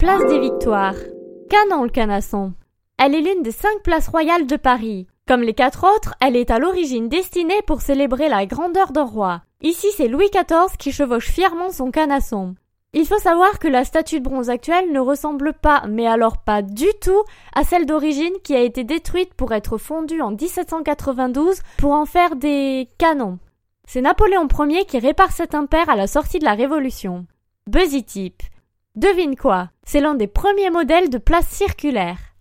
Place des Victoires. Canon le canasson. Elle est l'une des cinq places royales de Paris. Comme les quatre autres, elle est à l'origine destinée pour célébrer la grandeur d'un roi. Ici, c'est Louis XIV qui chevauche fièrement son canasson. Il faut savoir que la statue de bronze actuelle ne ressemble pas, mais alors pas du tout, à celle d'origine qui a été détruite pour être fondue en 1792 pour en faire des canons. C'est Napoléon Ier qui répare cet impair à la sortie de la Révolution. Buzzy. Devine quoi? C'est l'un des premiers modèles de place circulaire.